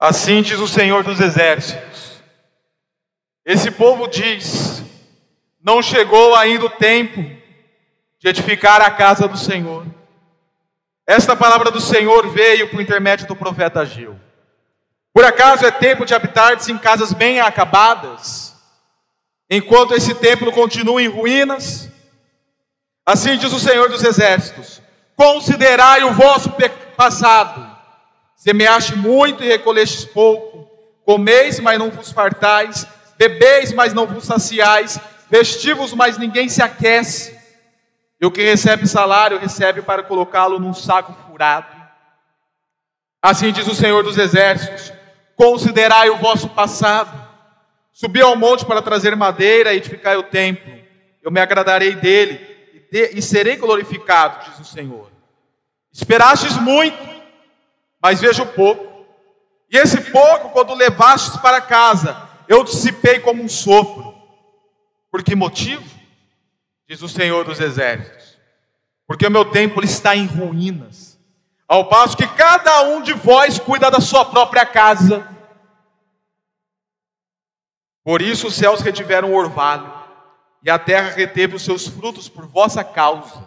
Assim diz o Senhor dos Exércitos. Esse povo diz: Não chegou ainda o tempo de edificar a casa do Senhor. Esta palavra do Senhor veio por intermédio do profeta Ageu. Por acaso é tempo de habitar-se em casas bem acabadas, enquanto esse templo continua em ruínas? Assim diz o Senhor dos Exércitos: Considerai o vosso passado, semeaste muito e recolhestes pouco, comeis, mas não vos fartais, bebeis, mas não vos saciais, vestivos, mas ninguém se aquece. E o que recebe salário, recebe para colocá-lo num saco furado. Assim diz o Senhor dos Exércitos: Considerai o vosso passado. Subi ao monte para trazer madeira e edificar o templo. Eu me agradarei dele e, de, e serei glorificado, diz o Senhor. Esperastes muito, mas vejo pouco. E esse pouco, quando levastes para casa, eu dissipei como um sopro. Por que motivo? Diz o Senhor dos Exércitos. Porque o meu templo está em ruínas ao passo que cada um de vós cuida da sua própria casa. Por isso os céus retiveram o orvalho, e a terra reteve os seus frutos por vossa causa.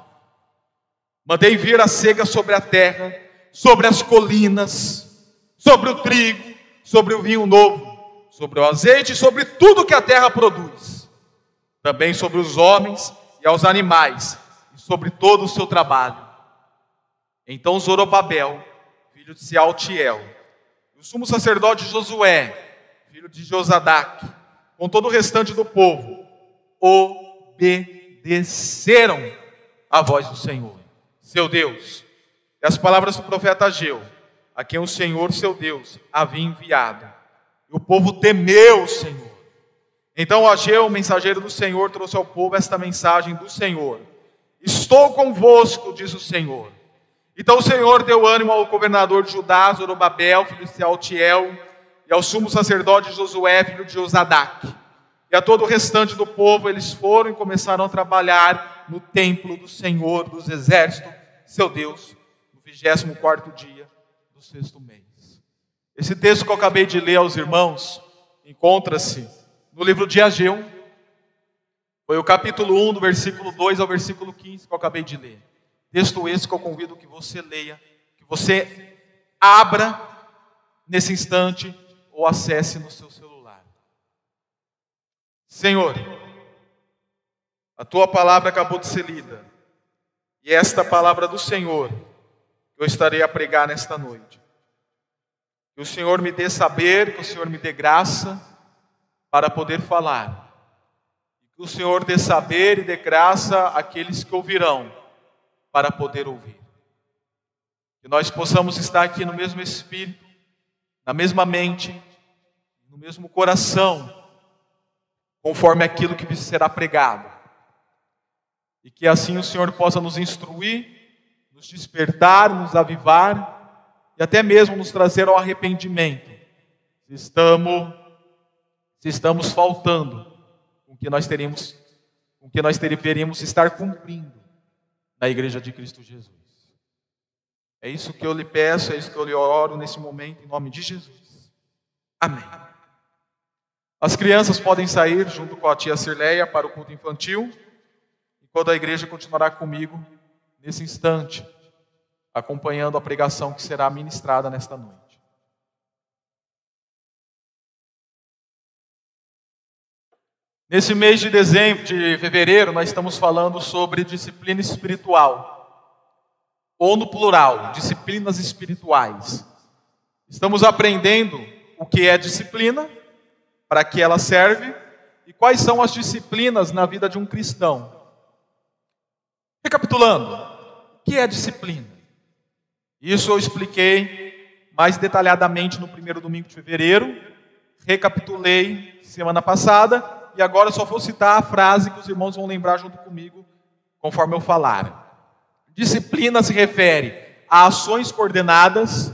Mandei vir a cega sobre a terra, sobre as colinas, sobre o trigo, sobre o vinho novo, sobre o azeite sobre tudo que a terra produz. Também sobre os homens e aos animais, e sobre todo o seu trabalho então Zorobabel, filho de Sealtiel, e o sumo sacerdote Josué, filho de Josadac, com todo o restante do povo, obedeceram à voz do Senhor, seu Deus. E as palavras do profeta Ageu, a quem o Senhor, seu Deus, havia enviado. E o povo temeu o Senhor. Então Ageu, mensageiro do Senhor, trouxe ao povo esta mensagem do Senhor: Estou convosco, diz o Senhor então o Senhor deu ânimo ao governador de Judá, Zorobabel, filho de Sealtiel, e ao sumo sacerdote Josué, filho de Josadac. E a todo o restante do povo, eles foram e começaram a trabalhar no templo do Senhor dos exércitos, seu Deus, 24 dia do sexto mês. Esse texto que eu acabei de ler aos irmãos, encontra-se no livro de Ageu, foi o capítulo 1, do versículo 2 ao versículo 15 que eu acabei de ler. Texto esse que eu convido que você leia, que você abra nesse instante ou acesse no seu celular. Senhor, a tua palavra acabou de ser lida, e esta palavra do Senhor que eu estarei a pregar nesta noite. Que o Senhor me dê saber, que o Senhor me dê graça para poder falar. Que o Senhor dê saber e dê graça àqueles que ouvirão para poder ouvir. Que nós possamos estar aqui no mesmo espírito, na mesma mente, no mesmo coração, conforme aquilo que será pregado. E que assim o Senhor possa nos instruir, nos despertar, nos avivar e até mesmo nos trazer ao arrependimento. Se estamos, se estamos faltando com que nós teremos, com que nós deveríamos estar cumprindo na igreja de Cristo Jesus. É isso que eu lhe peço, é isso que eu lhe oro nesse momento, em nome de Jesus. Amém. As crianças podem sair junto com a tia Cirleia para o culto infantil, enquanto a igreja continuará comigo nesse instante, acompanhando a pregação que será ministrada nesta noite. Nesse mês de dezembro, de fevereiro, nós estamos falando sobre disciplina espiritual, ou no plural, disciplinas espirituais. Estamos aprendendo o que é disciplina, para que ela serve e quais são as disciplinas na vida de um cristão. Recapitulando, que é disciplina? Isso eu expliquei mais detalhadamente no primeiro domingo de fevereiro, recapitulei semana passada e agora só vou citar a frase que os irmãos vão lembrar junto comigo, conforme eu falar. Disciplina se refere a ações coordenadas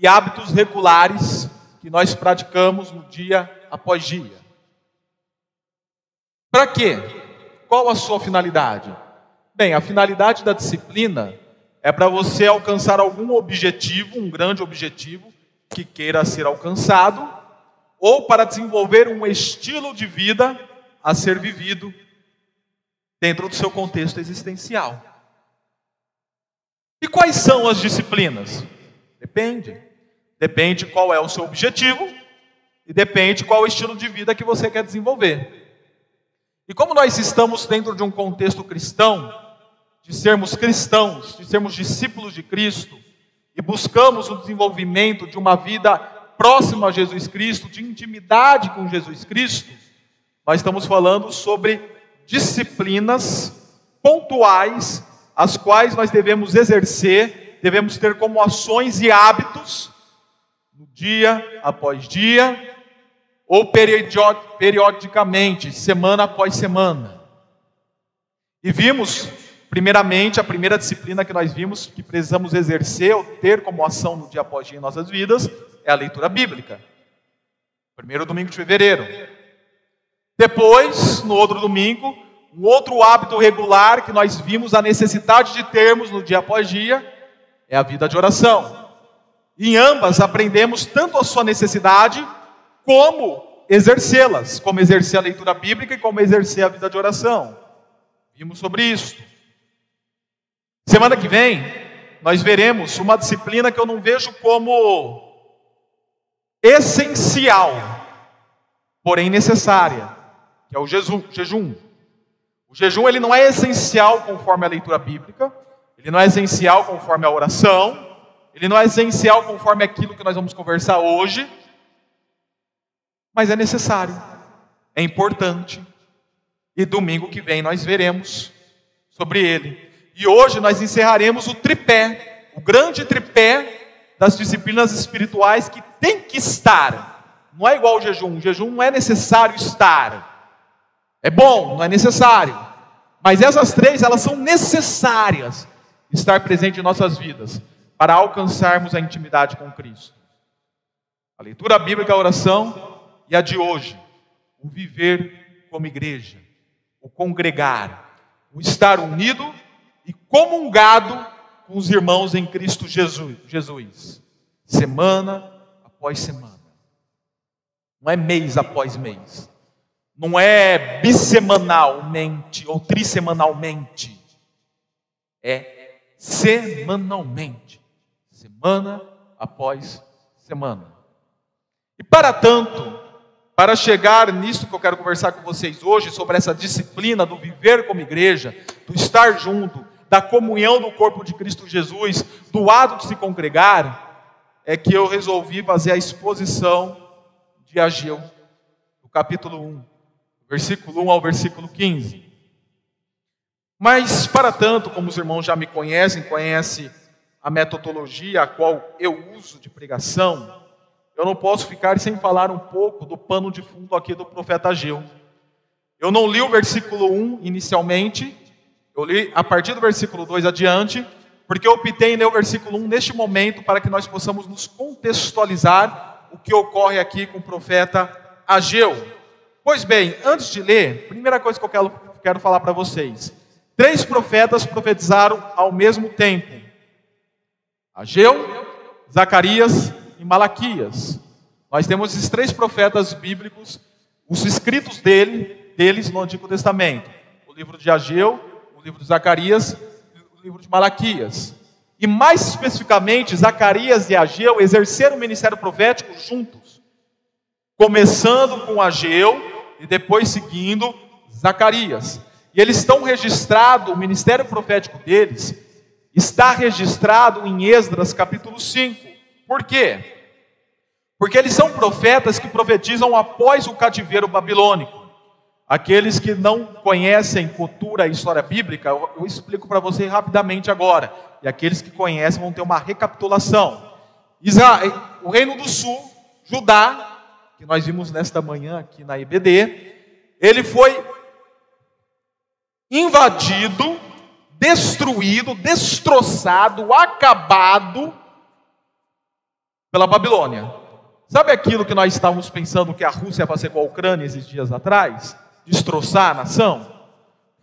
e hábitos regulares que nós praticamos no dia após dia. Para quê? Qual a sua finalidade? Bem, a finalidade da disciplina é para você alcançar algum objetivo, um grande objetivo, que queira ser alcançado, ou para desenvolver um estilo de vida a ser vivido dentro do seu contexto existencial. E quais são as disciplinas? Depende. Depende qual é o seu objetivo e depende qual o estilo de vida que você quer desenvolver. E como nós estamos dentro de um contexto cristão, de sermos cristãos, de sermos discípulos de Cristo, e buscamos o desenvolvimento de uma vida próxima a Jesus Cristo, de intimidade com Jesus Cristo, nós estamos falando sobre disciplinas pontuais, as quais nós devemos exercer, devemos ter como ações e hábitos, no dia após dia, ou periodicamente, semana após semana. E vimos, primeiramente, a primeira disciplina que nós vimos que precisamos exercer ou ter como ação no dia após dia em nossas vidas é a leitura bíblica. Primeiro domingo de fevereiro. Depois, no outro domingo, um outro hábito regular que nós vimos a necessidade de termos no dia após dia é a vida de oração. Em ambas aprendemos tanto a sua necessidade como exercê-las, como exercer a leitura bíblica e como exercer a vida de oração. Vimos sobre isso. Semana que vem, nós veremos uma disciplina que eu não vejo como essencial, porém necessária, que é o jejum. O jejum ele não é essencial conforme a leitura bíblica, ele não é essencial conforme a oração, ele não é essencial conforme aquilo que nós vamos conversar hoje, mas é necessário, é importante. E domingo que vem nós veremos sobre ele. E hoje nós encerraremos o tripé, o grande tripé das disciplinas espirituais que tem que estar. Não é igual ao jejum, o jejum não é necessário estar. É bom, não é necessário. Mas essas três, elas são necessárias estar presente em nossas vidas para alcançarmos a intimidade com Cristo. A leitura bíblica, a oração e a de hoje, o viver como igreja, o congregar, o estar unido comungado com os irmãos em Cristo Jesus, Jesus semana após semana. Não é mês após mês. Não é bissemanalmente ou trissemanalmente. É semanalmente. Semana após semana. E para tanto, para chegar nisso que eu quero conversar com vocês hoje, sobre essa disciplina do viver como igreja, do estar junto, da comunhão do corpo de Cristo Jesus, do ato de se congregar, é que eu resolvi fazer a exposição de Ageu, do capítulo 1, versículo 1 ao versículo 15. Mas, para tanto, como os irmãos já me conhecem, conhecem a metodologia a qual eu uso de pregação, eu não posso ficar sem falar um pouco do pano de fundo aqui do profeta Ageu. Eu não li o versículo 1 inicialmente, eu li a partir do versículo 2 adiante, porque eu optei em ler o versículo 1 neste momento para que nós possamos nos contextualizar o que ocorre aqui com o profeta Ageu. Pois bem, antes de ler, primeira coisa que eu quero, quero falar para vocês: três profetas profetizaram ao mesmo tempo: Ageu, Zacarias em Malaquias. Nós temos esses três profetas bíblicos, os escritos dele, deles no Antigo Testamento: o livro de Ageu, livro de Zacarias e o livro de Malaquias. E mais especificamente, Zacarias e Ageu exerceram o ministério profético juntos, começando com Ageu e depois seguindo Zacarias. E eles estão registrados, o ministério profético deles está registrado em Esdras capítulo 5. Por quê? Porque eles são profetas que profetizam após o cativeiro babilônico. Aqueles que não conhecem cultura e história bíblica, eu, explico para você rapidamente agora. E aqueles que conhecem vão ter uma recapitulação. Israel, o Reino do Sul, Judá, que nós vimos nesta manhã aqui na IBD, ele foi invadido, destruído, destroçado, acabado pela Babilônia. Sabe aquilo que nós estávamos pensando que a Rússia ia fazer com a Ucrânia esses dias atrás? Destroçar a nação?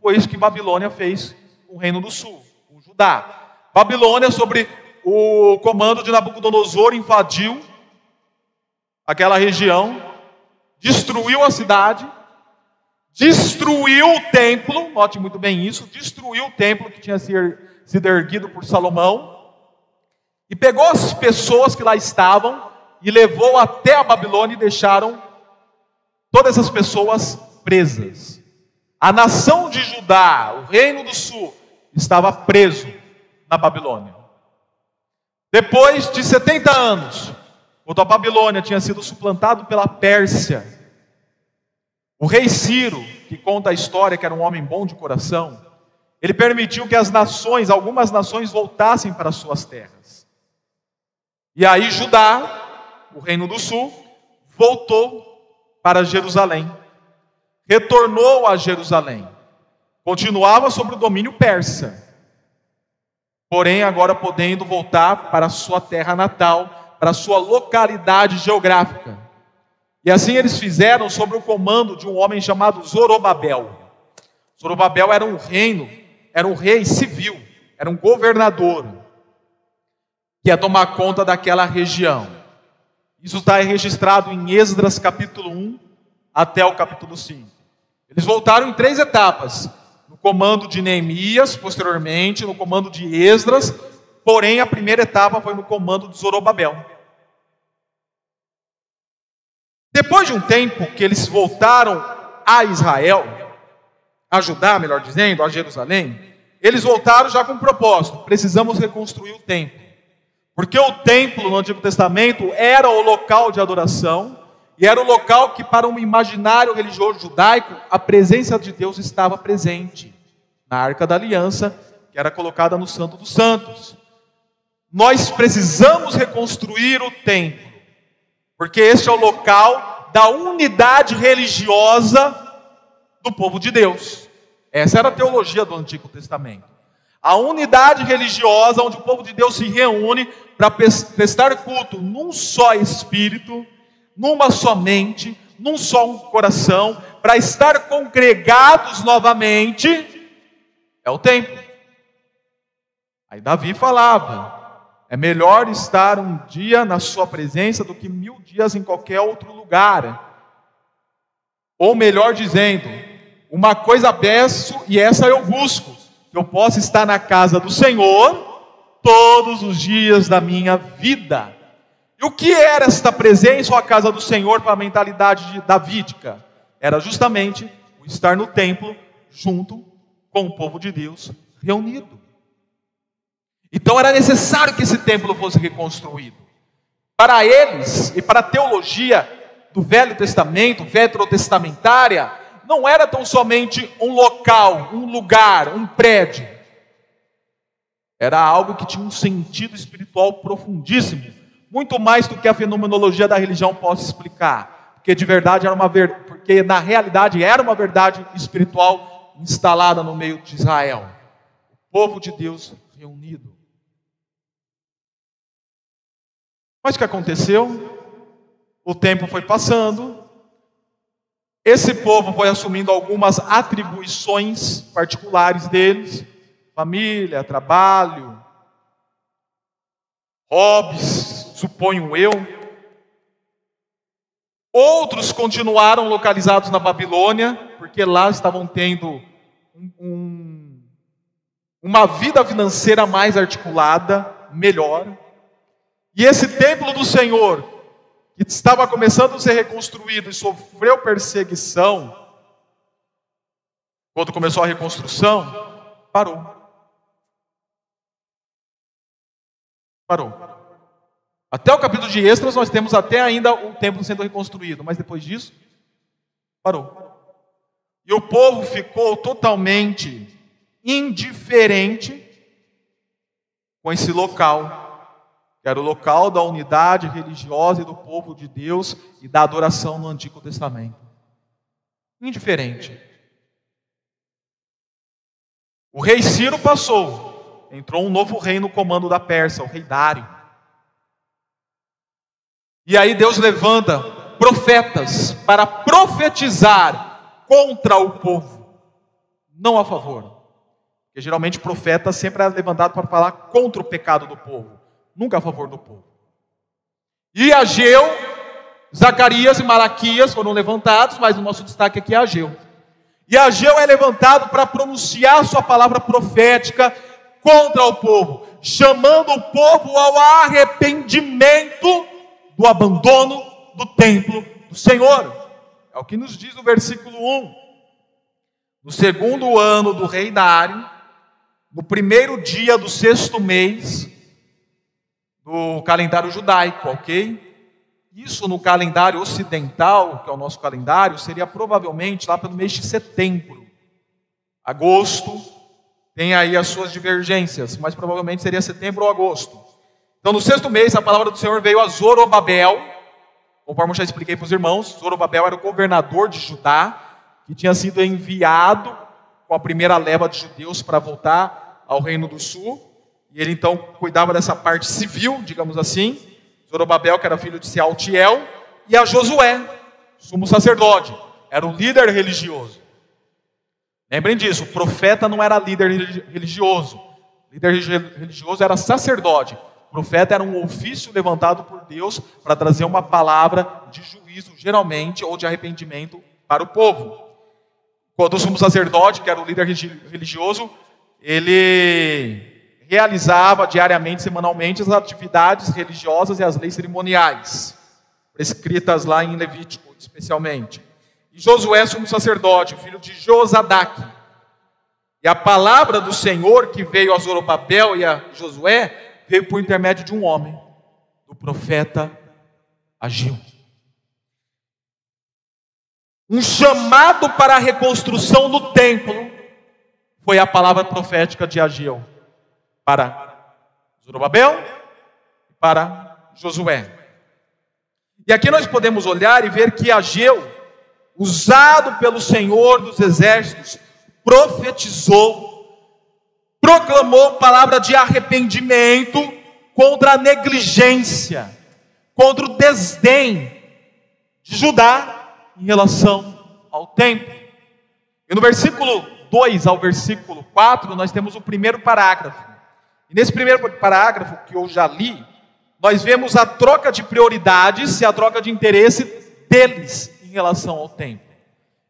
Foi isso que Babilônia fez com o Reino do Sul, com Judá. Babilônia, sobre o comando de Nabucodonosor, invadiu aquela região, destruiu a cidade, destruiu o templo, note muito bem isso, destruiu o templo que tinha sido erguido por Salomão, e pegou as pessoas que lá estavam e levou até a Babilônia e deixaram todas as pessoas presas. A nação de Judá, o reino do sul, estava preso na Babilônia. Depois de 70 anos, quando a Babilônia tinha sido suplantado pela Pérsia, o rei Ciro, que conta a história que era um homem bom de coração, ele permitiu que as nações, algumas nações, voltassem para suas terras. E aí Judá, o reino do sul, voltou para Jerusalém. Retornou a Jerusalém. Continuava sob o domínio persa. Porém, agora podendo voltar para sua terra natal, para sua localidade geográfica. E assim eles fizeram sob o comando de um homem chamado Zorobabel. Zorobabel era um reino, era um rei civil, era um governador que ia tomar conta daquela região. Isso está registrado em Esdras capítulo 1 até o capítulo 5. Eles voltaram em três etapas: no comando de Neemias, posteriormente, no comando de Esdras, porém a primeira etapa foi no comando de Zorobabel. Depois de um tempo que eles voltaram a Israel, a Judá, melhor dizendo, a Jerusalém, eles voltaram já com um propósito: precisamos reconstruir o templo. Porque o templo no Antigo Testamento era o local de adoração, e era o local que, para um imaginário religioso judaico, a presença de Deus estava presente. Na arca da aliança, que era colocada no Santo dos Santos. Nós precisamos reconstruir o templo, porque este é o local da unidade religiosa do povo de Deus. Essa era a teologia do Antigo Testamento. A unidade religiosa onde o povo de Deus se reúne para prestar culto num só espírito, numa só mente, num só coração, para estar congregados novamente, é o templo. Aí Davi falava: é melhor estar um dia na sua presença do que mil dias em qualquer outro lugar. Ou melhor dizendo, uma coisa peço e essa eu busco, que eu possa estar na casa do Senhor todos os dias da minha vida. E o que era esta presença ou a casa do Senhor para a mentalidade davídica? Era justamente o estar no templo junto com o povo de Deus reunido. Então era necessário que esse templo fosse reconstruído. Para eles e para a teologia do Velho Testamento, veterotestamentária, não era tão somente um local, um lugar, um prédio. Era algo que tinha um sentido espiritual profundíssimo, muito mais do que a fenomenologia da religião possa explicar, porque de verdade era uma ver... porque na realidade era uma verdade espiritual instalada no meio de Israel. O povo de Deus reunido. Mas o que aconteceu? O tempo foi passando, esse povo foi assumindo algumas atribuições particulares deles, família, trabalho, hobbies, suponho eu. Outros continuaram localizados na Babilônia, porque lá estavam tendo um, um, uma vida financeira mais articulada, melhor. E esse templo do Senhor, que estava começando a ser reconstruído e sofreu perseguição, quando começou a reconstrução, parou. Parou. Até o capítulo de Extras nós temos até ainda o templo sendo reconstruído, mas depois disso, parou. E o povo ficou totalmente indiferente com esse local, que era o local da unidade religiosa e do povo de Deus e da adoração no Antigo Testamento. Indiferente. O rei Ciro passou, entrou um novo rei no comando da Pérsia, o rei Dário. E aí Deus levanta profetas para profetizar contra o povo, não a favor. Porque geralmente profeta sempre é levantado para falar contra o pecado do povo, nunca a favor do povo. E Ageu Zacarias e Malaquias foram levantados, mas o nosso destaque aqui é Ageu. E Ageu é levantado para pronunciar sua palavra profética contra o povo, chamando o povo ao arrependimento do abandono do templo do Senhor. É o que nos diz o versículo 1. No segundo ano do rei Dário, no primeiro dia do sexto mês do calendário judaico, ok? Isso no calendário ocidental, que é o nosso calendário, seria provavelmente lá pelo mês de setembro. Agosto tem aí as suas divergências, mas provavelmente seria setembro ou agosto. Então, no sexto mês, a palavra do Senhor veio a Zorobabel, conforme eu já expliquei para os irmãos. Zorobabel era o governador de Judá, que tinha sido enviado com a primeira leva de judeus para voltar ao Reino do Sul. E ele então cuidava dessa parte civil, digamos assim. Zorobabel, que era filho de Sealtiel, e a Josué, sumo sacerdote, era o líder religioso. Lembrem disso, o profeta não era líder religioso. O líder religioso era sacerdote. Profeta era um ofício levantado por Deus para trazer uma palavra de juízo, geralmente, ou de arrependimento para o povo. Quando o sumo sacerdote, que era o líder religioso, ele realizava diariamente, semanalmente, as atividades religiosas e as leis cerimoniais, prescritas lá em Levítico, especialmente. E Josué, sumo sacerdote, filho de Josadaque. E a palavra do Senhor que veio a Zorobabel e a Josué veio por intermédio de um homem, do profeta Agil. Um chamado para a reconstrução do templo foi a palavra profética de Ageu para Zorobabel e para Josué. E aqui nós podemos olhar e ver que Ageu, usado pelo Senhor dos exércitos, profetizou proclamou palavra de arrependimento contra a negligência, contra o desdém de Judá em relação ao templo. E no versículo 2 ao versículo 4, nós temos o primeiro parágrafo. E nesse primeiro parágrafo que eu já li, nós vemos a troca de prioridades e a troca de interesse deles em relação ao templo.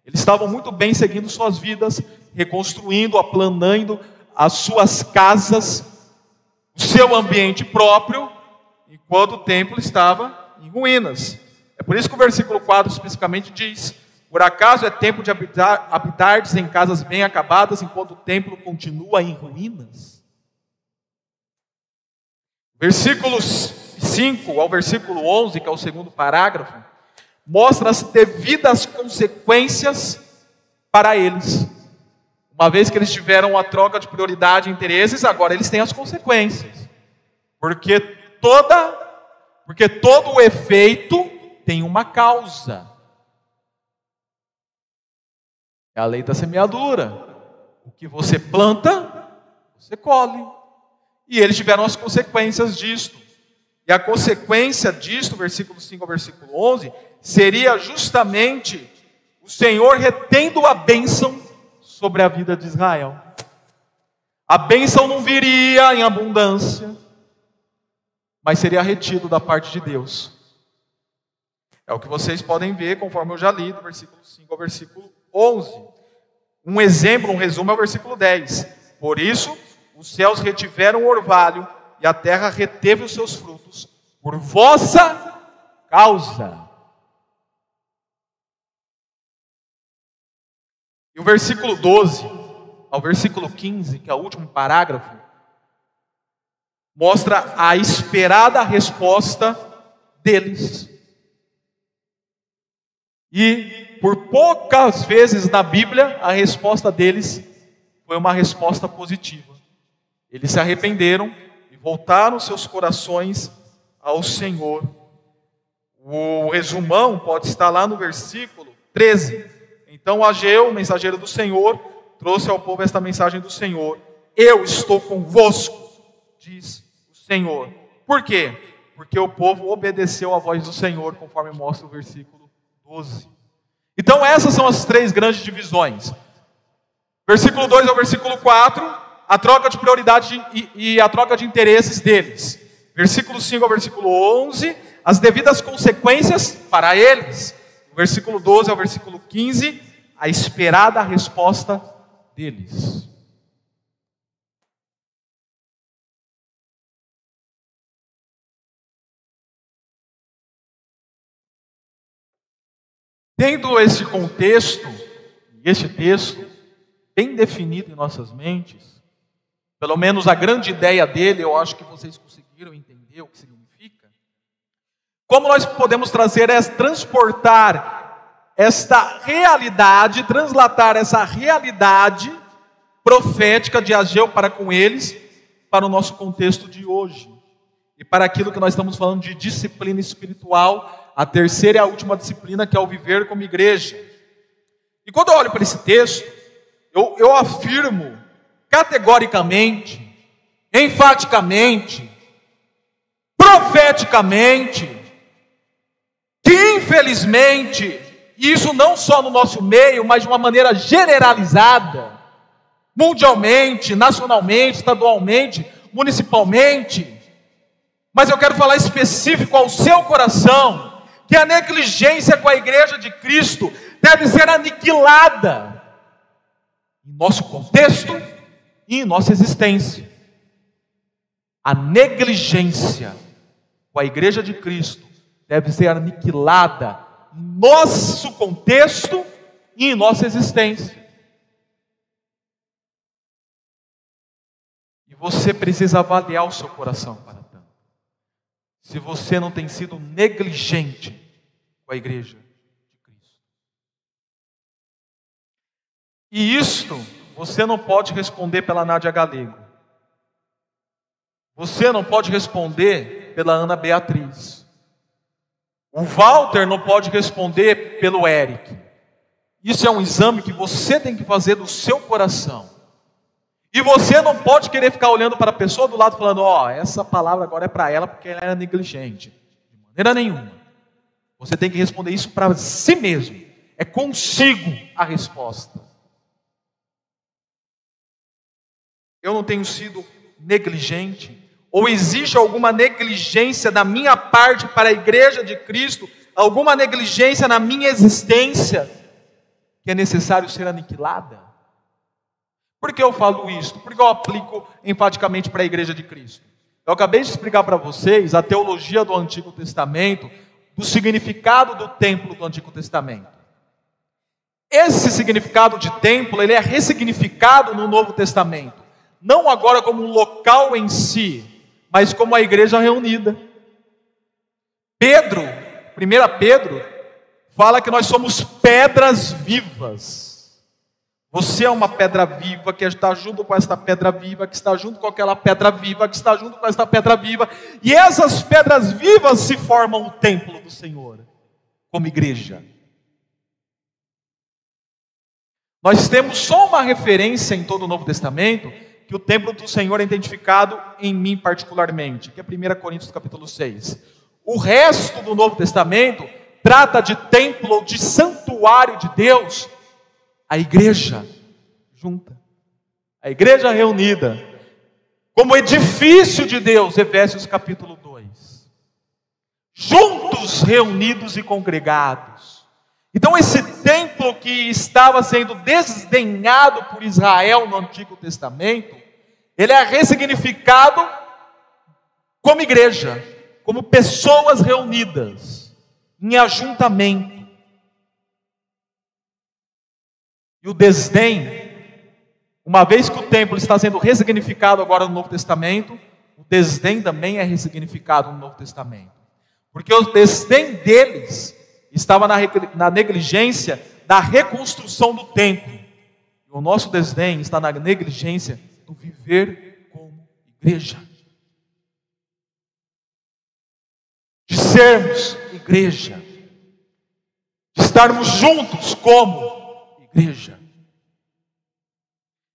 Eles estavam muito bem seguindo suas vidas, reconstruindo, aplanando as suas casas, o seu ambiente próprio, enquanto o templo estava em ruínas. É por isso que o versículo 4 especificamente diz: Por acaso é tempo de habitar, em casas bem acabadas, enquanto o templo continua em ruínas? Versículos 5 ao versículo 11, que é o segundo parágrafo, mostra as devidas consequências para eles. Uma vez que eles tiveram a troca de prioridade e interesses, agora eles têm as consequências. Porque toda porque todo o efeito tem uma causa. É a lei da semeadura. O que você planta, você colhe. E eles tiveram as consequências disto. E a consequência disto, versículo 5 ao versículo 11, seria justamente o Senhor retendo a bênção sobre a vida de Israel. A bênção não viria em abundância, mas seria retido da parte de Deus. É o que vocês podem ver, conforme eu já li, do versículo 5 ao versículo 11. Um exemplo, um resumo é o versículo 10. Por isso, os céus retiveram o orvalho e a terra reteve os seus frutos, por vossa causa. E o versículo 12 ao versículo 15, que é o último parágrafo, mostra a esperada resposta deles. E por poucas vezes na Bíblia, a resposta deles foi uma resposta positiva. Eles se arrependeram e voltaram seus corações ao Senhor. O resumão pode estar lá no versículo 13. Então Ageu, mensageiro do Senhor, trouxe ao povo esta mensagem do Senhor: Eu estou convosco, diz o Senhor. Por quê? Porque o povo obedeceu à voz do Senhor, conforme mostra o versículo 12. Então, essas são as três grandes divisões. Versículo 2 ao versículo 4, a troca de prioridade e, e a troca de interesses deles. Versículo 5 ao versículo 11, as devidas consequências para eles. Versículo 12 ao versículo 15, a esperada resposta deles. Tendo esse contexto, esse texto bem definido em nossas mentes, pelo menos a grande ideia dele, eu acho que vocês conseguiram entender o que significa. Como nós podemos trazer, é transportar esta realidade, translatar essa realidade profética de Ageu para com eles, para o nosso contexto de hoje. E para aquilo que nós estamos falando de disciplina espiritual, a terceira e a última disciplina, que é o viver como igreja. E quando eu olho para esse texto, eu, eu afirmo categoricamente, enfaticamente, profeticamente, que infelizmente, isso não só no nosso meio, mas de uma maneira generalizada, mundialmente, nacionalmente, estadualmente, municipalmente, mas eu quero falar específico ao seu coração, que a negligência com a igreja de Cristo deve ser aniquilada em nosso contexto e em nossa existência. A negligência com a igreja de Cristo deve ser aniquilada em nosso contexto e em nossa existência. E você precisa avaliar o seu coração para tanto. Se você não tem sido negligente com a igreja de Cristo. E isto você não pode responder pela Nádia Galego. Você não pode responder pela Ana Beatriz. O Walter não pode responder pelo Eric. Isso é um exame que você tem que fazer do seu coração. E você não pode querer ficar olhando para a pessoa do lado falando: Ó, oh, essa palavra agora é para ela porque ela é negligente. De maneira nenhuma. Você tem que responder isso para si mesmo. É consigo a resposta. eu não tenho sido negligente? Ou existe alguma negligência da minha parte para a igreja de Cristo? Alguma negligência na minha existência que é necessário ser aniquilada? Por que eu falo isso? Por que eu aplico enfaticamente para a igreja de Cristo? Eu acabei de explicar para vocês a teologia do Antigo Testamento, do significado do templo do Antigo Testamento. Esse significado de templo, ele é ressignificado no Novo Testamento não agora como um local em si, mas como a igreja reunida. Pedro, 1 Pedro, fala que nós somos pedras vivas. Você é uma pedra viva que está junto com esta pedra viva, que está junto com aquela pedra viva, que está junto com esta pedra viva, e essas pedras vivas se formam o templo do Senhor, como igreja. Nós temos só uma referência em todo o Novo Testamento, que o templo do Senhor é identificado em mim particularmente, que é 1 Coríntios capítulo 6. O resto do Novo Testamento trata de templo, de santuário de Deus, a igreja junta, a igreja reunida, como edifício de Deus, Efésios capítulo 2. Juntos, reunidos e congregados. Então, esse templo que estava sendo desdenhado por Israel no Antigo Testamento, ele é ressignificado como igreja, como pessoas reunidas em ajuntamento. E o desdém, uma vez que o templo está sendo ressignificado agora no Novo Testamento, o desdém também é ressignificado no Novo Testamento. Porque o desdém deles estava na, na negligência da reconstrução do templo. O nosso desdém está na negligência do viver como igreja. De sermos igreja. De estarmos juntos como igreja.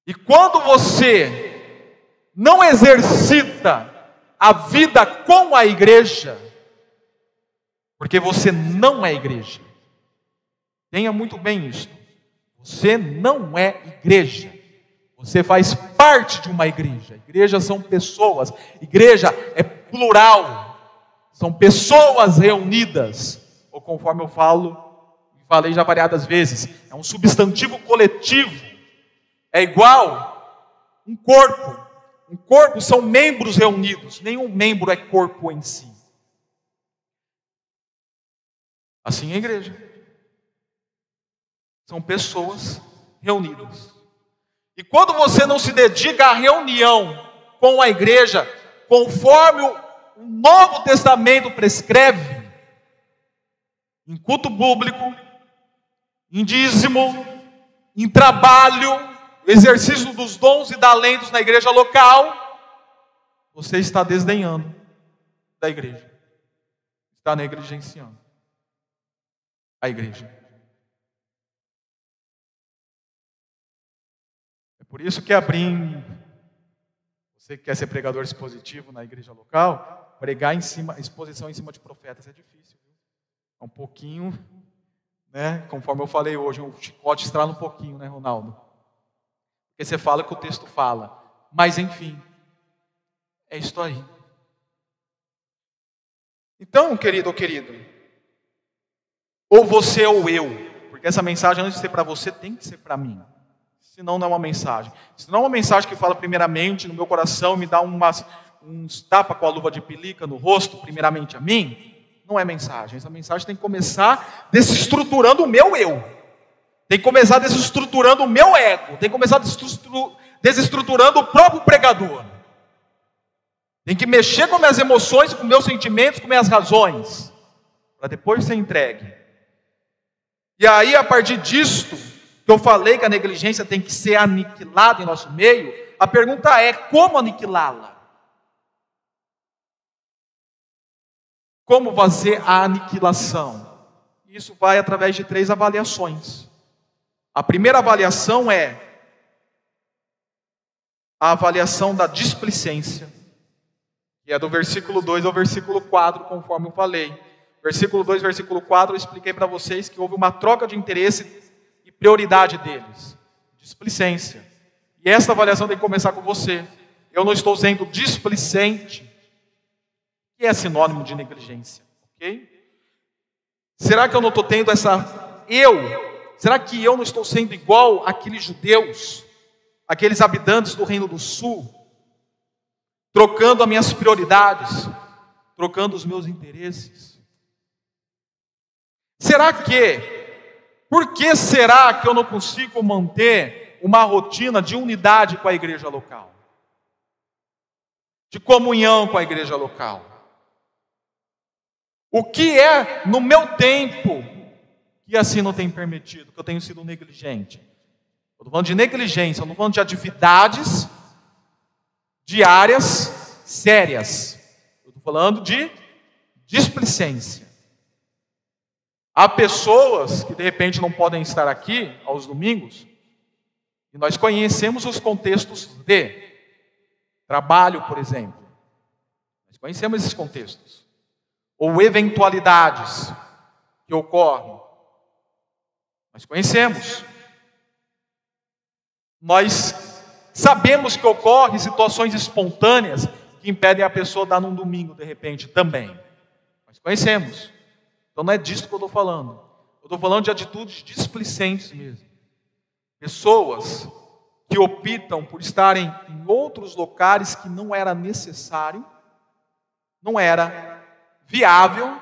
E quando você não exercita a vida com a igreja, porque você não é igreja. Tenha muito bem isso. Você não é igreja. Você faz parte de uma igreja. Igreja são pessoas. Igreja é plural. São pessoas reunidas, ou conforme eu falo, falei já variadas vezes, é um substantivo coletivo. É igual um corpo. Um corpo são membros reunidos, nenhum membro é corpo em si. Assim é a igreja. São pessoas reunidas. E quando você não se dedica à reunião com a igreja, conforme o Novo Testamento prescreve, em culto público, em dízimo, em trabalho, exercício dos dons e talentos na igreja local, você está desdenhando da igreja. Está negligenciando a igreja. Por isso que abrir, você que quer ser pregador expositivo na igreja local, pregar em cima, exposição em cima de profetas é difícil. É um pouquinho, né? Conforme eu falei hoje, o chicote estrala um pouquinho, né, Ronaldo? Porque você fala que o texto fala. Mas enfim, é isso aí. Então, querido ou querido, ou você ou eu, porque essa mensagem, antes de ser para você, tem que ser para mim. Senão não é uma mensagem. Se não é uma mensagem que fala primeiramente no meu coração, me dá umas, uns tapa com a luva de pelica no rosto, primeiramente a mim, não é mensagem. Essa mensagem tem que começar desestruturando o meu eu. Tem que começar desestruturando o meu ego. Tem que começar desestruturando o próprio pregador. Tem que mexer com minhas emoções, com meus sentimentos, com minhas razões. Para depois ser entregue. E aí, a partir disto, que eu falei que a negligência tem que ser aniquilada em nosso meio, a pergunta é: como aniquilá-la? Como fazer a aniquilação? Isso vai através de três avaliações. A primeira avaliação é a avaliação da displicência, que é do versículo 2 ao versículo 4, conforme eu falei. Versículo 2, versículo 4, eu expliquei para vocês que houve uma troca de interesse prioridade deles. Displicência. E essa avaliação tem que começar com você. Eu não estou sendo displicente que é sinônimo de negligência, ok? Será que eu não estou tendo essa eu? Será que eu não estou sendo igual aqueles judeus, aqueles habitantes do Reino do Sul, trocando as minhas prioridades, trocando os meus interesses? Será que, por que será que eu não consigo manter uma rotina de unidade com a igreja local? De comunhão com a igreja local? O que é no meu tempo que assim não tem permitido, que eu tenho sido negligente? Eu estou falando de negligência, eu não estou falando de atividades diárias sérias. Eu estou falando de displicência. Há pessoas que de repente não podem estar aqui aos domingos, e nós conhecemos os contextos de trabalho, por exemplo. Nós conhecemos esses contextos ou eventualidades que ocorrem. Nós conhecemos. Nós sabemos que ocorrem situações espontâneas que impedem a pessoa dar num domingo de repente também. Nós conhecemos. Então não é disso que eu estou falando. Eu estou falando de atitudes displicentes mesmo. Pessoas que optam por estarem em outros locais que não era necessário, não era viável,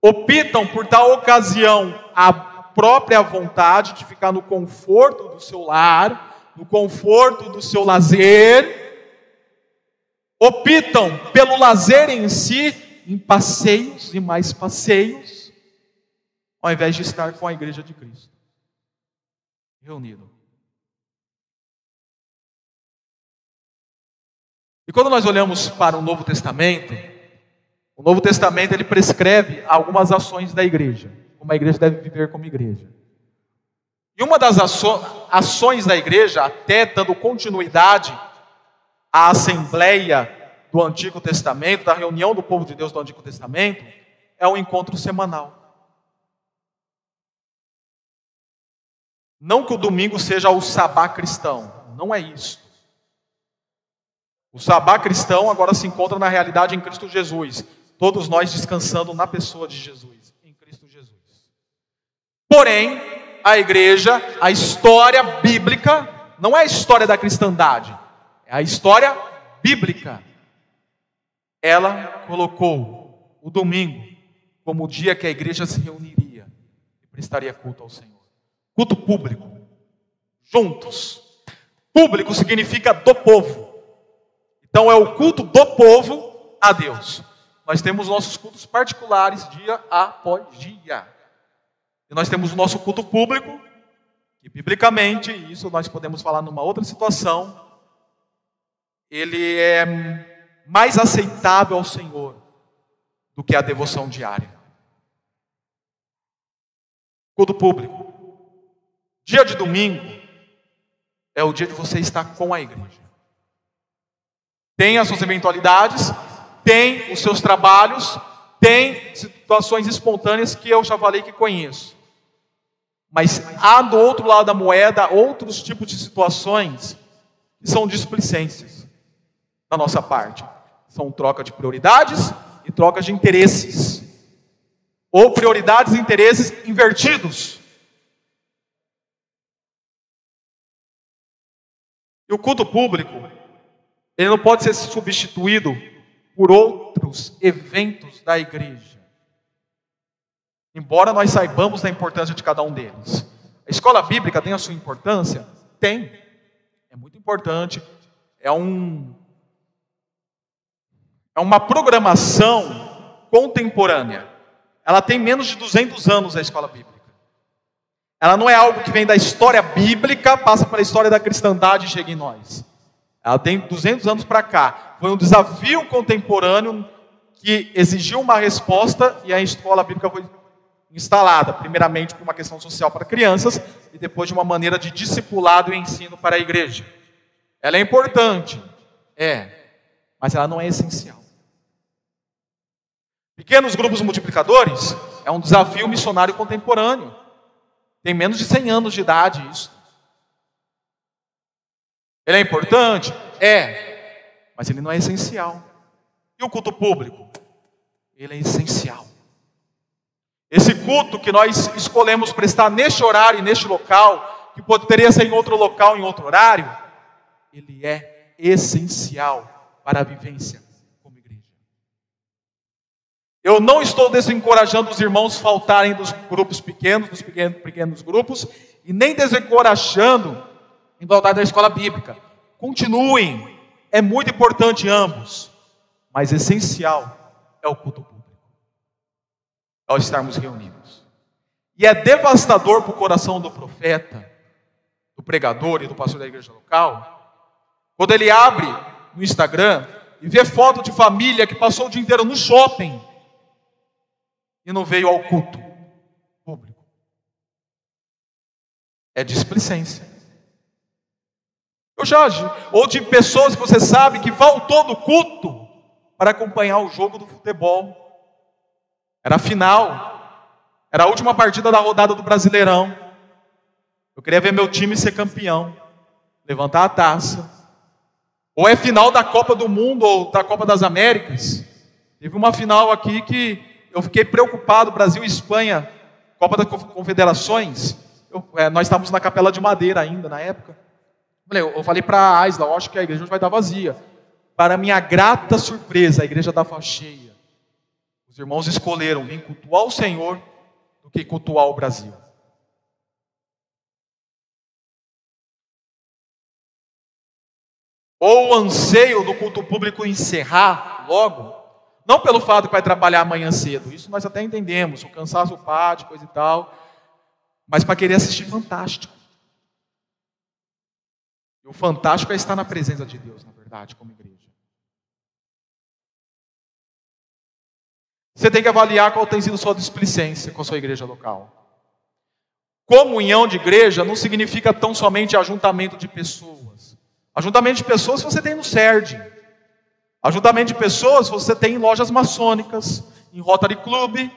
optam por tal ocasião a própria vontade de ficar no conforto do seu lar, no conforto do seu lazer, optam pelo lazer em si, em passeios e mais passeios, ao invés de estar com a igreja de Cristo, reunido. E quando nós olhamos para o Novo Testamento, o Novo Testamento ele prescreve algumas ações da igreja, como a igreja deve viver como igreja. E uma das ações da igreja, até dando continuidade à assembleia do Antigo Testamento, da reunião do povo de Deus do Antigo Testamento, é o encontro semanal. Não que o domingo seja o sabá cristão, não é isso. O sabá cristão agora se encontra na realidade em Cristo Jesus todos nós descansando na pessoa de Jesus, em Cristo Jesus. Porém, a igreja, a história bíblica, não é a história da cristandade, é a história bíblica. Ela colocou o domingo como o dia que a igreja se reuniria e prestaria culto ao Senhor. Culto público, juntos. Público significa do povo. Então é o culto do povo a Deus. Nós temos nossos cultos particulares dia após dia. E nós temos o nosso culto público, que biblicamente, isso nós podemos falar numa outra situação, ele é mais aceitável ao Senhor do que a devoção diária. Culto público. Dia de domingo é o dia de você estar com a igreja. Tem as suas eventualidades, tem os seus trabalhos, tem situações espontâneas que eu já falei que conheço. Mas há do outro lado da moeda outros tipos de situações que são displicências da nossa parte. São troca de prioridades e troca de interesses. Ou prioridades e interesses invertidos. E o culto público, ele não pode ser substituído por outros eventos da igreja. Embora nós saibamos da importância de cada um deles. A escola bíblica tem a sua importância? Tem. É muito importante. É um é uma programação contemporânea. Ela tem menos de 200 anos a escola bíblica. Ela não é algo que vem da história bíblica, passa pela história da cristandade e chega em nós. Ela tem 200 anos para cá. Foi um desafio contemporâneo que exigiu uma resposta e a escola bíblica foi instalada, primeiramente por uma questão social para crianças e depois de uma maneira de discipulado e ensino para a igreja. Ela é importante, é, mas ela não é essencial. Pequenos grupos multiplicadores é um desafio missionário contemporâneo. Tem menos de 100 anos de idade isso. Ele é importante? É, mas ele não é essencial. E o culto público? Ele é essencial. Esse culto que nós escolhemos prestar neste horário e neste local, que poderia ser em outro local, em outro horário, ele é essencial para a vivência eu não estou desencorajando os irmãos faltarem dos grupos pequenos, dos pequenos, pequenos grupos, e nem desencorajando em voltar da escola bíblica. Continuem, é muito importante ambos, mas essencial é o culto público, ao estarmos reunidos. E é devastador para o coração do profeta, do pregador e do pastor da igreja local, quando ele abre no Instagram e vê foto de família que passou o dia inteiro no shopping e não veio ao culto público. É displicência. Eu já, ou de pessoas que você sabe que faltou do culto para acompanhar o jogo do futebol. Era a final, era a última partida da rodada do Brasileirão. Eu queria ver meu time ser campeão, levantar a taça. Ou é final da Copa do Mundo ou da Copa das Américas. Teve uma final aqui que eu fiquei preocupado, Brasil e Espanha, Copa das Confederações. Eu, é, nós estávamos na Capela de Madeira ainda, na época. Eu, falei para a Aisla, eu acho que a igreja vai estar vazia. Para minha grata surpresa, a igreja estava cheia. Os irmãos escolheram vir cultuar o Senhor do que cultuar o Brasil. Ou o anseio do culto público encerrar logo, não pelo fato que vai trabalhar amanhã cedo, isso nós até entendemos, o cansaço pátio, coisa e tal, mas para querer assistir Fantástico. E o fantástico é estar na presença de Deus, na verdade, como igreja. Você tem que avaliar qual tem sido sua displicência com a sua igreja local. Comunhão de igreja não significa tão somente ajuntamento de pessoas. Ajuntamento de pessoas você tem no CERD. Ajuntamento de pessoas você tem em lojas maçônicas, em Rotary Club.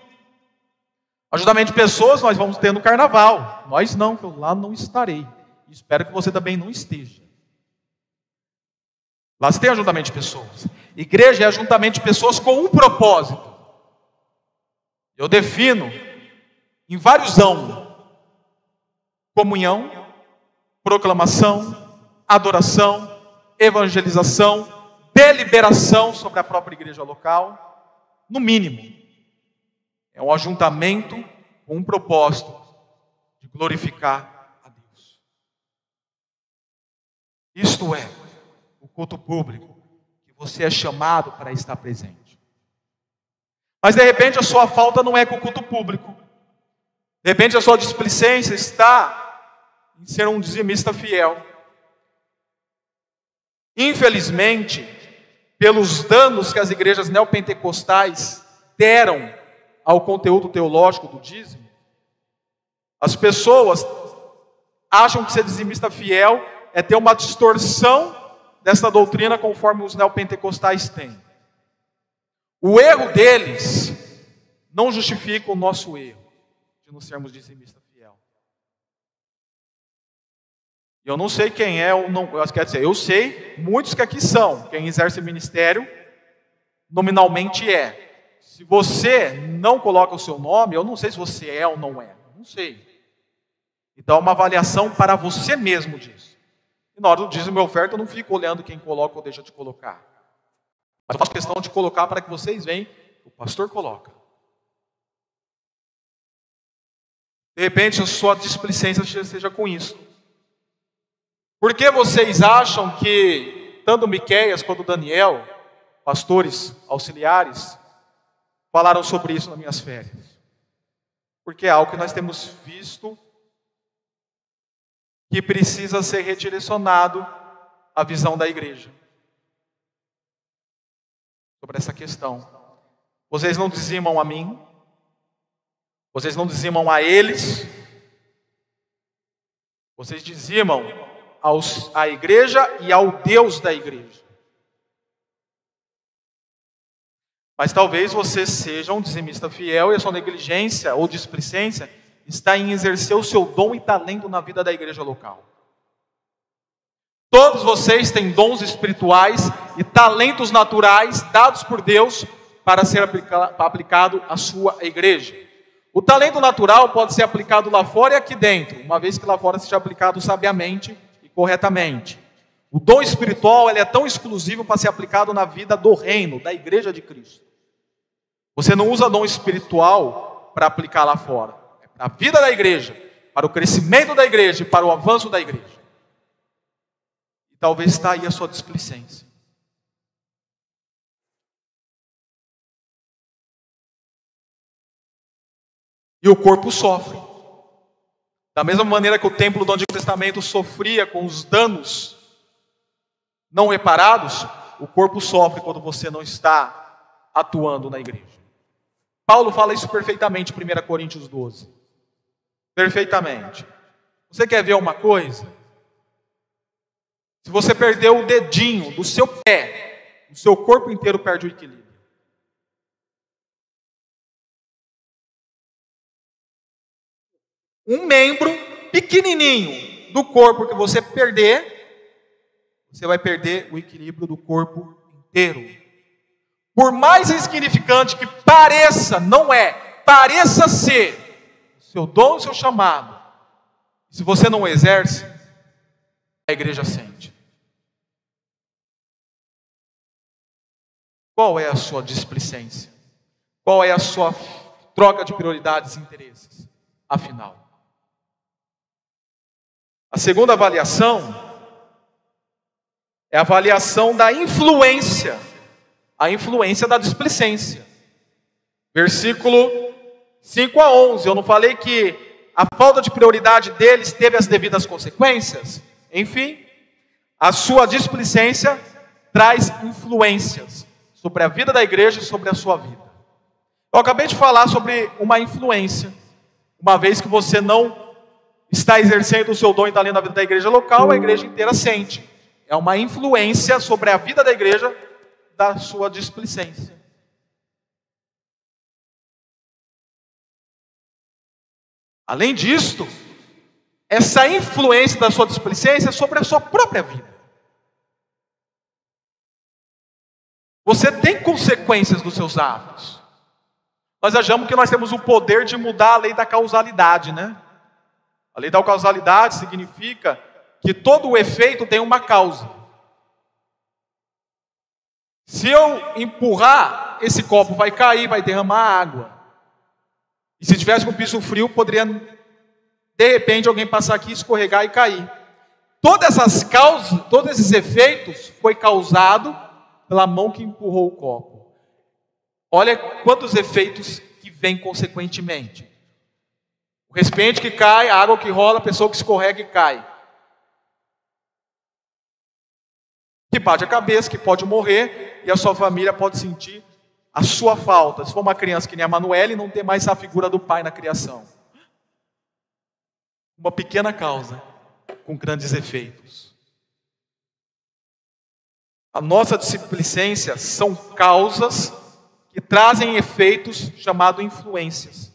Ajuntamento de pessoas nós vamos ter no carnaval. Nós não, eu lá não estarei. Espero que você também não esteja. Lá você tem ajuntamento de pessoas. Igreja é ajuntamento de pessoas com um propósito: Eu defino em vários âmbitos: comunhão, proclamação, adoração, evangelização, deliberação sobre a própria igreja local, no mínimo. É um ajuntamento com um propósito de glorificar a Deus. Isto é o culto público que você é chamado para estar presente. Mas de repente a sua falta não é com o culto público. De repente a sua displicência está em ser um dizimista fiel. Infelizmente, pelos danos que as igrejas neopentecostais deram ao conteúdo teológico do dízimo, as pessoas acham que ser dizimista fiel é ter uma distorção dessa doutrina conforme os neopentecostais têm. O erro deles não justifica o nosso erro de não sermos dizimistas fiel. Eu não sei quem é não, quer dizer, eu sei muitos que aqui são, quem exerce ministério nominalmente é. Se você não coloca o seu nome, eu não sei se você é ou não é. Não sei. Então, é uma avaliação para você mesmo disso. E na hora do dízimo e oferta, eu não fico olhando quem coloca ou deixa de colocar. Mas eu faço questão de colocar para que vocês vejam. O pastor coloca. De repente, a sua displicência seja com isso. Por que vocês acham que tanto Miqueias quanto Daniel, pastores auxiliares, falaram sobre isso nas minhas férias. Porque é algo que nós temos visto que precisa ser redirecionado à visão da igreja sobre essa questão. Vocês não dizimam a mim, vocês não dizimam a eles, vocês dizimam aos, à igreja e ao Deus da igreja. Mas talvez você seja um dizimista fiel e a sua negligência ou displicência está em exercer o seu dom e talento na vida da igreja local. Todos vocês têm dons espirituais e talentos naturais dados por Deus para ser aplicado à sua igreja. O talento natural pode ser aplicado lá fora e aqui dentro, uma vez que lá fora seja aplicado sabiamente corretamente. O dom espiritual ele é tão exclusivo para ser aplicado na vida do reino, da igreja de Cristo. Você não usa dom espiritual para aplicar lá fora. É para a vida da igreja, para o crescimento da igreja para o avanço da igreja. E talvez está aí a sua displicência. E o corpo sofre. Da mesma maneira que o templo do Antigo Testamento sofria com os danos não reparados, o corpo sofre quando você não está atuando na igreja. Paulo fala isso perfeitamente, 1 Coríntios 12. Perfeitamente. Você quer ver uma coisa? Se você perder o dedinho do seu pé, o seu corpo inteiro perde o equilíbrio. Um membro pequenininho do corpo que você perder, você vai perder o equilíbrio do corpo inteiro. Por mais insignificante que pareça, não é, pareça ser o seu dom, o seu chamado. Se você não exerce, a igreja sente. Qual é a sua displicência? Qual é a sua troca de prioridades e interesses? Afinal, a segunda avaliação é a avaliação da influência a influência da displicência. Versículo 5 a 11. Eu não falei que a falta de prioridade deles teve as devidas consequências? Enfim, a sua displicência traz influências sobre a vida da igreja e sobre a sua vida. Eu acabei de falar sobre uma influência. Uma vez que você não está exercendo o seu dom e talento na vida da igreja local, a igreja inteira sente. É uma influência sobre a vida da igreja da sua displicência. Além disto, essa influência da sua displicência é sobre a sua própria vida. Você tem consequências dos seus atos. Nós achamos que nós temos o poder de mudar a lei da causalidade, né? A lei da causalidade significa que todo o efeito tem uma causa. Se eu empurrar, esse copo vai cair, vai derramar água. E se tivesse com piso frio, poderia de repente alguém passar aqui, escorregar e cair. Todas essas causas, todos esses efeitos foi causado pela mão que empurrou o copo. Olha quantos efeitos que vêm consequentemente. O recipiente que cai, a água que rola, a pessoa que escorrega e cai. Que bate a cabeça, que pode morrer e a sua família pode sentir a sua falta. Se for uma criança que nem a Manuele, não tem mais a figura do pai na criação. Uma pequena causa com grandes efeitos. A nossa displicência são causas que trazem efeitos chamados influências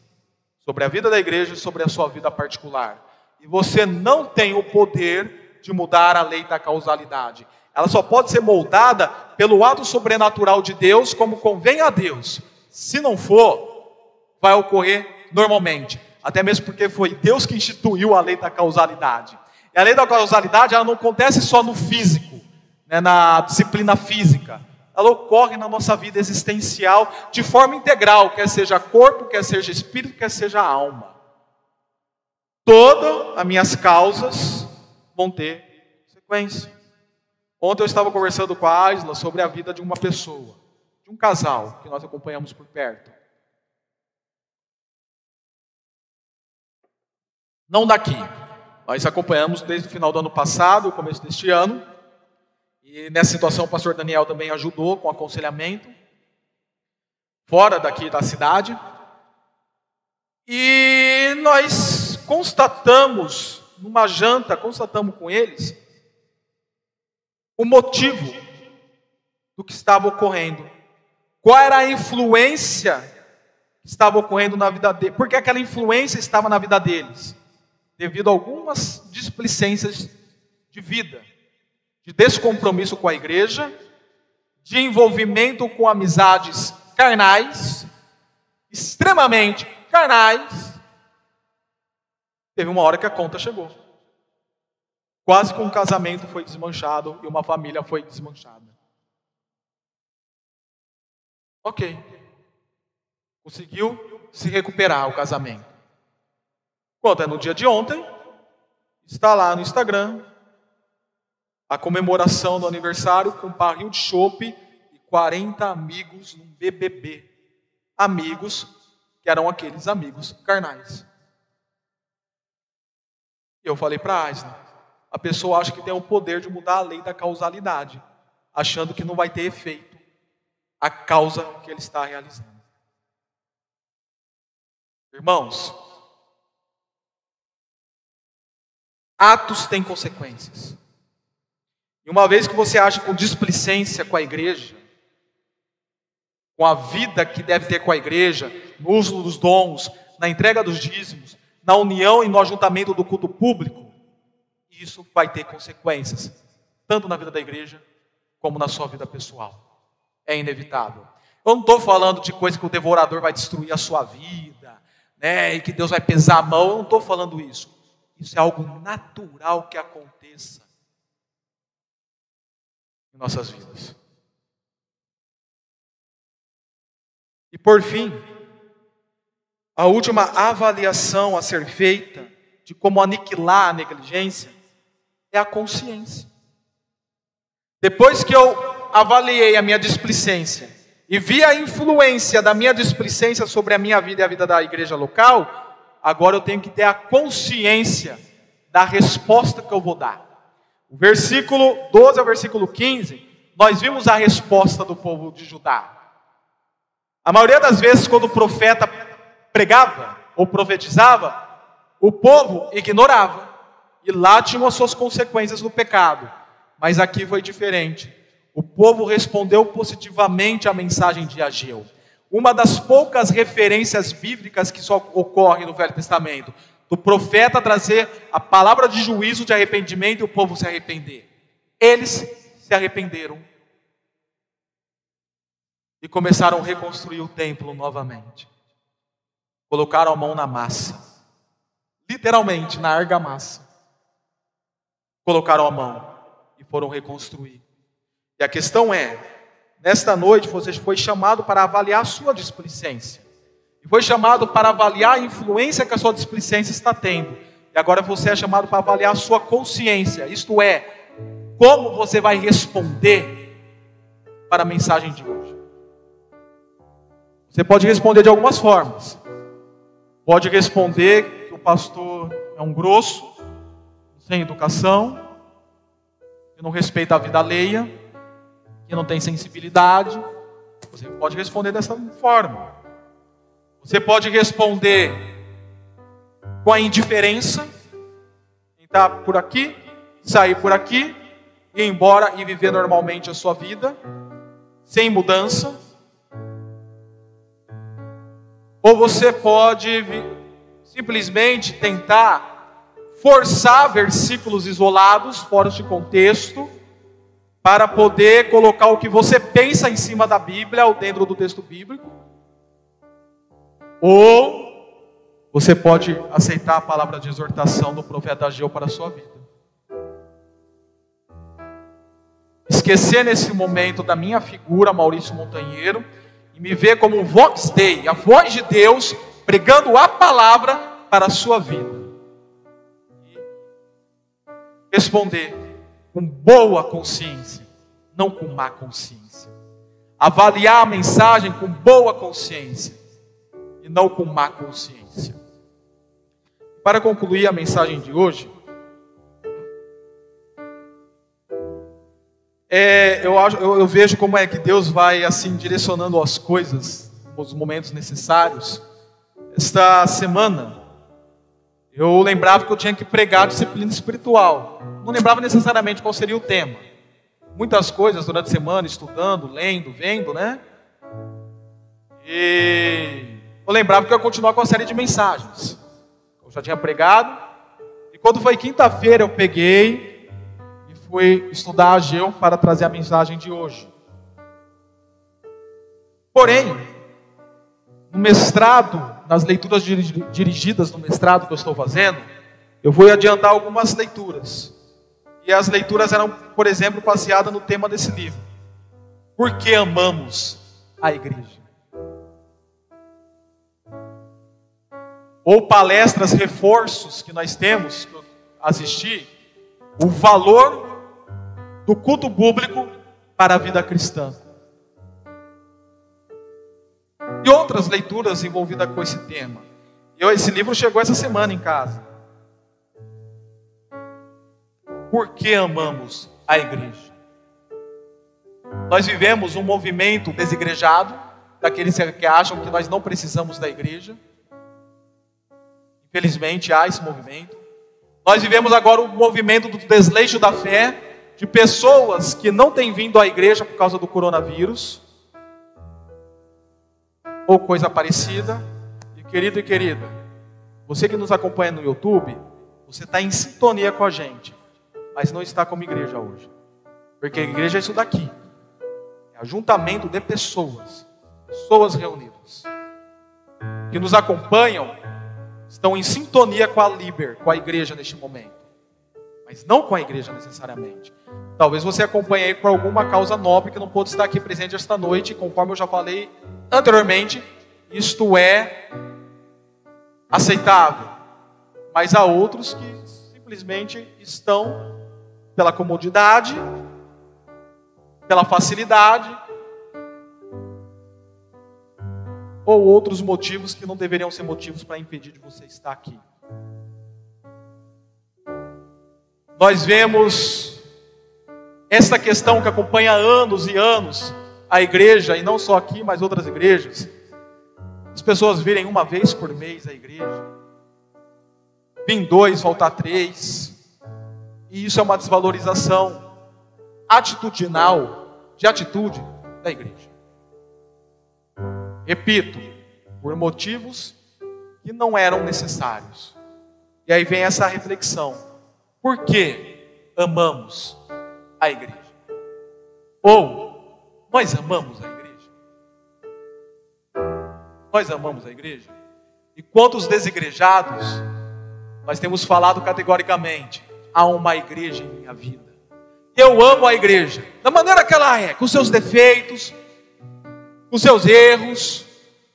sobre a vida da igreja e sobre a sua vida particular. E você não tem o poder de mudar a lei da causalidade. Ela só pode ser moldada pelo ato sobrenatural de Deus, como convém a Deus. Se não for, vai ocorrer normalmente. Até mesmo porque foi Deus que instituiu a lei da causalidade. E a lei da causalidade ela não acontece só no físico, né, na disciplina física. Ela ocorre na nossa vida existencial de forma integral, quer seja corpo, quer seja espírito, quer seja alma. Todas as minhas causas vão ter sequência. Ontem eu estava conversando com a Isla sobre a vida de uma pessoa, de um casal que nós acompanhamos por perto. não daqui. Nós acompanhamos desde o final do ano passado, o começo deste ano. E nessa situação o pastor Daniel também ajudou com aconselhamento, fora daqui da cidade. E nós constatamos, numa janta, constatamos com eles, o motivo do que estava ocorrendo. Qual era a influência que estava ocorrendo na vida deles? Porque aquela influência estava na vida deles devido a algumas displicências de vida, de descompromisso com a igreja, de envolvimento com amizades carnais, extremamente carnais. Teve uma hora que a conta chegou. Quase que um casamento foi desmanchado e uma família foi desmanchada. Ok. Conseguiu se recuperar o casamento. Quanto é no dia de ontem, está lá no Instagram a comemoração do aniversário com um barril de chope e 40 amigos num BBB. Amigos que eram aqueles amigos carnais. Eu falei para a Aisna, a pessoa acha que tem o poder de mudar a lei da causalidade, achando que não vai ter efeito a causa que ele está realizando. Irmãos, Atos têm consequências. E uma vez que você age com displicência com a igreja, com a vida que deve ter com a igreja, no uso dos dons, na entrega dos dízimos, na união e no ajuntamento do culto público, isso vai ter consequências, tanto na vida da igreja como na sua vida pessoal. É inevitável. Eu não estou falando de coisa que o devorador vai destruir a sua vida, né, e que Deus vai pesar a mão, eu não estou falando isso. Isso é algo natural que aconteça em nossas vidas. E por fim, a última avaliação a ser feita de como aniquilar a negligência é a consciência. Depois que eu avaliei a minha displicência e vi a influência da minha displicência sobre a minha vida e a vida da igreja local, agora eu tenho que ter a consciência da resposta que eu vou dar. O versículo 12 ao versículo 15, nós vimos a resposta do povo de Judá. A maioria das vezes, quando o profeta pregava ou profetizava, o povo ignorava. E lá tinham as suas consequências do pecado. Mas aqui foi diferente. O povo respondeu positivamente à mensagem de Ageu uma das poucas referências bíblicas que só ocorre no Velho Testamento, do profeta trazer a palavra de juízo de arrependimento e o povo se arrepender. Eles se arrependeram e começaram a reconstruir o templo novamente. colocaram a mão na massa, literalmente na argamassa. Colocaram a mão e foram reconstruir. E a questão é: nesta noite você foi chamado para avaliar a sua displicência, foi chamado para avaliar a influência que a sua displicência está tendo, e agora você é chamado para avaliar a sua consciência, isto é, como você vai responder para a mensagem de hoje. Você pode responder de algumas formas. Pode responder que o pastor é um grosso, sem educação, que não respeita a vida alheia, que não tem sensibilidade. Você pode responder dessa forma. Você pode responder com a indiferença, entrar por aqui, sair por aqui, ir embora e viver normalmente a sua vida, sem mudança. Ou você pode simplesmente tentar forçar versículos isolados, fora de contexto, para poder colocar o que você pensa em cima da Bíblia ou dentro do texto bíblico. Ou você pode aceitar a palavra de exortação do profeta Ageu para a sua vida. Esquecer nesse momento da minha figura, Maurício Montanheiro, e me ver como vox dei, a voz de Deus pregando a palavra para a sua vida. E responder com boa consciência, não com má consciência. Avaliar a mensagem com boa consciência e não com má consciência. Para concluir a mensagem de hoje, É, eu, eu, eu, vejo como é que Deus vai assim direcionando as coisas, os momentos necessários. Esta semana, eu lembrava que eu tinha que pregar disciplina espiritual. Não lembrava necessariamente qual seria o tema. Muitas coisas durante a semana, estudando, lendo, vendo, né? E eu lembrava que eu continuar com a série de mensagens. Eu já tinha pregado. E quando foi quinta-feira, eu peguei fui estudar Ageu para trazer a mensagem de hoje. Porém, no mestrado, nas leituras dirigidas no mestrado que eu estou fazendo, eu vou adiantar algumas leituras. E as leituras eram, por exemplo, baseadas no tema desse livro. Por que amamos a igreja? Ou palestras, reforços que nós temos, que eu assisti, o valor do culto público para a vida cristã. E outras leituras envolvidas com esse tema. Eu, esse livro chegou essa semana em casa. Por que amamos a igreja? Nós vivemos um movimento desigrejado, daqueles que acham que nós não precisamos da igreja. Infelizmente há esse movimento. Nós vivemos agora o movimento do desleixo da fé, de pessoas que não têm vindo à igreja por causa do coronavírus, ou coisa parecida. E querido e querida, você que nos acompanha no YouTube, você está em sintonia com a gente, mas não está como igreja hoje. Porque a igreja é isso daqui: é ajuntamento de pessoas, pessoas reunidas, que nos acompanham, estão em sintonia com a Liber, com a igreja neste momento mas não com a igreja necessariamente. Talvez você acompanhe aí por alguma causa nobre que não pôde estar aqui presente esta noite, conforme eu já falei anteriormente, isto é aceitável. Mas há outros que simplesmente estão pela comodidade, pela facilidade, ou outros motivos que não deveriam ser motivos para impedir de você estar aqui. nós vemos essa questão que acompanha anos e anos a igreja, e não só aqui, mas outras igrejas. As pessoas virem uma vez por mês a igreja, vim dois, voltar três, e isso é uma desvalorização atitudinal, de atitude da igreja. Repito, por motivos que não eram necessários. E aí vem essa reflexão. Por que amamos a igreja? Ou nós amamos a igreja? Nós amamos a igreja? E quanto aos desigrejados, nós temos falado categoricamente: há uma igreja em minha vida. Eu amo a igreja, da maneira que ela é, com seus defeitos, com seus erros,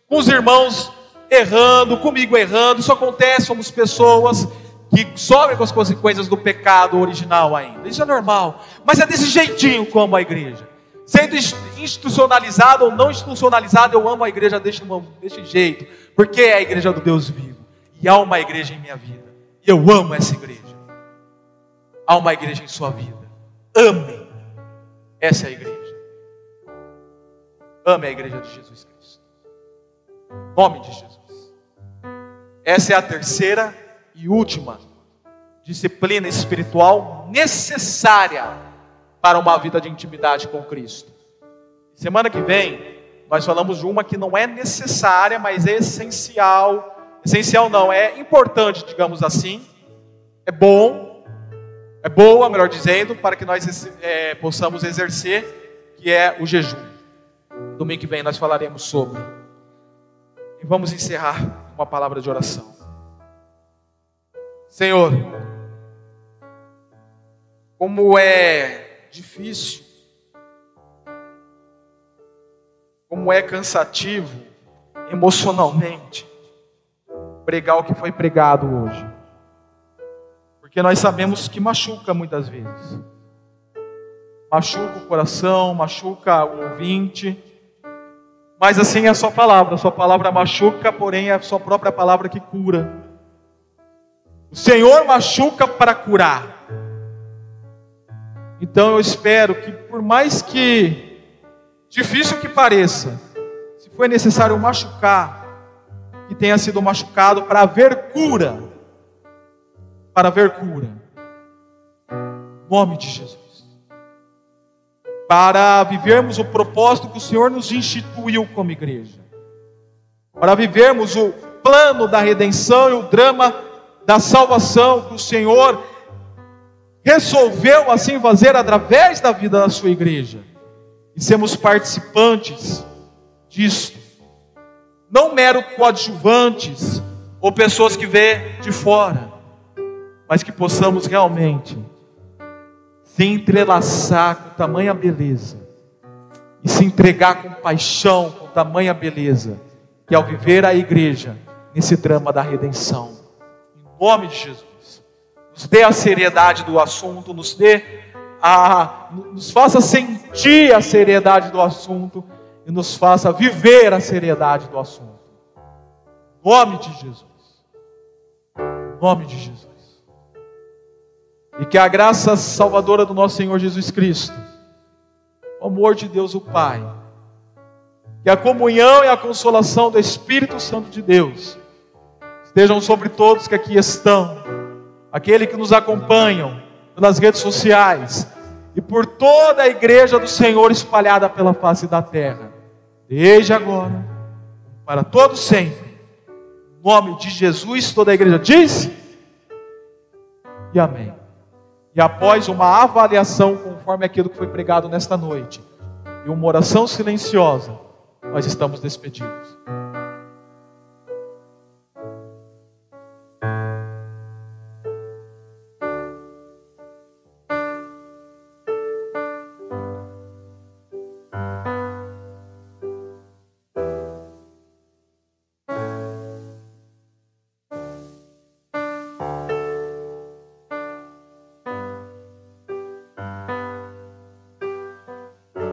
com os irmãos errando, comigo errando. Isso acontece, somos pessoas que sofrem com as consequências do pecado original ainda. Isso é normal, mas é desse jeitinho como a igreja. Sendo institucionalizado ou não institucionalizado, eu amo a igreja deste, deste jeito, porque é a igreja do Deus vivo. E há uma igreja em minha vida. E eu amo essa igreja. Há uma igreja em sua vida. Ame essa é a igreja. Ame a igreja de Jesus Cristo. Nome de Jesus. Essa é a terceira e última disciplina espiritual necessária para uma vida de intimidade com Cristo. Semana que vem, nós falamos de uma que não é necessária, mas é essencial. Essencial não, é importante, digamos assim. É bom, é boa, melhor dizendo, para que nós é, possamos exercer, que é o jejum. Domingo que vem nós falaremos sobre. E vamos encerrar uma palavra de oração. Senhor, como é difícil, como é cansativo emocionalmente pregar o que foi pregado hoje. Porque nós sabemos que machuca muitas vezes. Machuca o coração, machuca o ouvinte. Mas assim é a sua palavra. A sua palavra machuca, porém é a sua própria palavra que cura. O Senhor machuca para curar. Então eu espero que, por mais que difícil que pareça, se for necessário machucar, que tenha sido machucado para haver cura. Para haver cura. Em nome de Jesus. Para vivermos o propósito que o Senhor nos instituiu como igreja. Para vivermos o plano da redenção e o drama da salvação que o Senhor resolveu assim fazer através da vida da sua igreja. E sermos participantes disto. Não mero coadjuvantes ou pessoas que vê de fora, mas que possamos realmente se entrelaçar com tamanha beleza e se entregar com paixão, com tamanha beleza, que ao viver a igreja nesse drama da redenção nome de Jesus. Nos dê a seriedade do assunto, nos dê a, nos faça sentir a seriedade do assunto e nos faça viver a seriedade do assunto. nome de Jesus. nome de Jesus. E que a graça salvadora do nosso Senhor Jesus Cristo, o amor de Deus o Pai, que a comunhão e a consolação do Espírito Santo de Deus estejam sobre todos que aqui estão, aquele que nos acompanham pelas redes sociais e por toda a igreja do Senhor espalhada pela face da terra, desde agora, para todos sempre. Em nome de Jesus, toda a igreja diz e amém. E após uma avaliação conforme aquilo que foi pregado nesta noite, e uma oração silenciosa, nós estamos despedidos.